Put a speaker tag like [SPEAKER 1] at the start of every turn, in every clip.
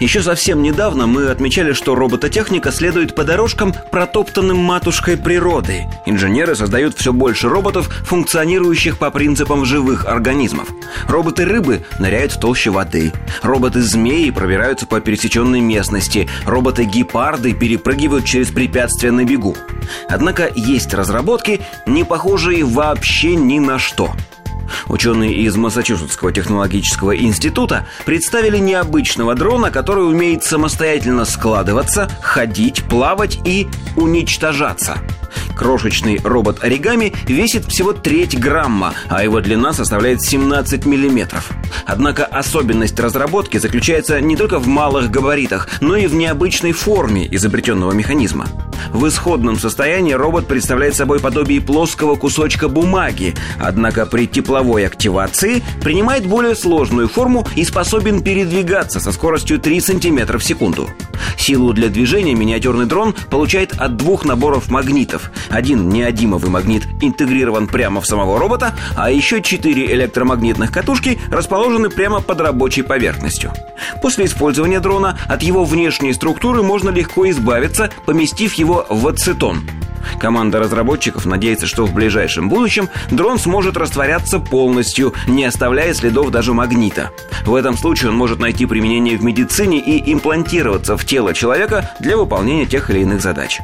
[SPEAKER 1] Еще совсем недавно мы отмечали, что робототехника следует по дорожкам, протоптанным матушкой природы. Инженеры создают все больше роботов, функционирующих по принципам живых организмов. Роботы-рыбы ныряют в толще воды. Роботы-змеи пробираются по пересеченной местности. Роботы-гепарды перепрыгивают через препятствия на бегу. Однако есть разработки, не похожие вообще ни на что – Ученые из Массачусетского технологического института представили необычного дрона, который умеет самостоятельно складываться, ходить, плавать и уничтожаться. Крошечный робот оригами весит всего треть грамма, а его длина составляет 17 миллиметров. Однако особенность разработки заключается не только в малых габаритах, но и в необычной форме изобретенного механизма. В исходном состоянии робот представляет собой подобие плоского кусочка бумаги, однако при тепловой активации принимает более сложную форму и способен передвигаться со скоростью 3 см в секунду. Силу для движения миниатюрный дрон получает от двух наборов магнитов. Один неодимовый магнит интегрирован прямо в самого робота, а еще четыре электромагнитных катушки расположены прямо под рабочей поверхностью. После использования дрона от его внешней структуры можно легко избавиться, поместив его в ацетон. Команда разработчиков надеется, что в ближайшем будущем дрон сможет растворяться полностью, не оставляя следов даже магнита. В этом случае он может найти применение в медицине и имплантироваться в тело человека для выполнения тех или иных задач.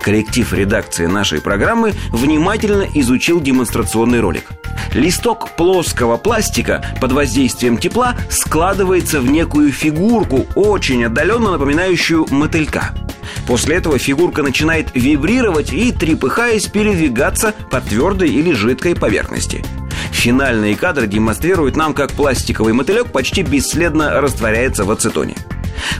[SPEAKER 1] Коллектив редакции нашей программы внимательно изучил демонстрационный ролик. Листок плоского пластика под воздействием тепла складывается в некую фигурку, очень отдаленно напоминающую мотылька. После этого фигурка начинает вибрировать и, трепыхаясь, передвигаться по твердой или жидкой поверхности. Финальные кадры демонстрируют нам, как пластиковый мотылек почти бесследно растворяется в ацетоне.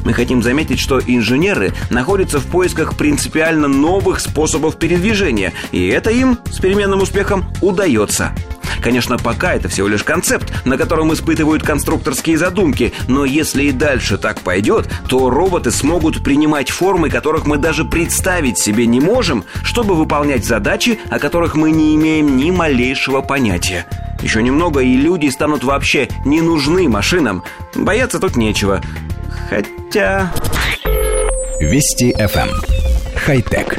[SPEAKER 1] Мы хотим заметить, что инженеры находятся в поисках принципиально новых способов передвижения, и это им с переменным успехом удается. Конечно, пока это всего лишь концепт, на котором испытывают конструкторские задумки, но если и дальше так пойдет, то роботы смогут принимать формы, которых мы даже представить себе не можем, чтобы выполнять задачи, о которых мы не имеем ни малейшего понятия. Еще немного, и люди станут вообще не нужны машинам. Бояться тут нечего. Хотя...
[SPEAKER 2] Вести FM. Эм. Хай-тек.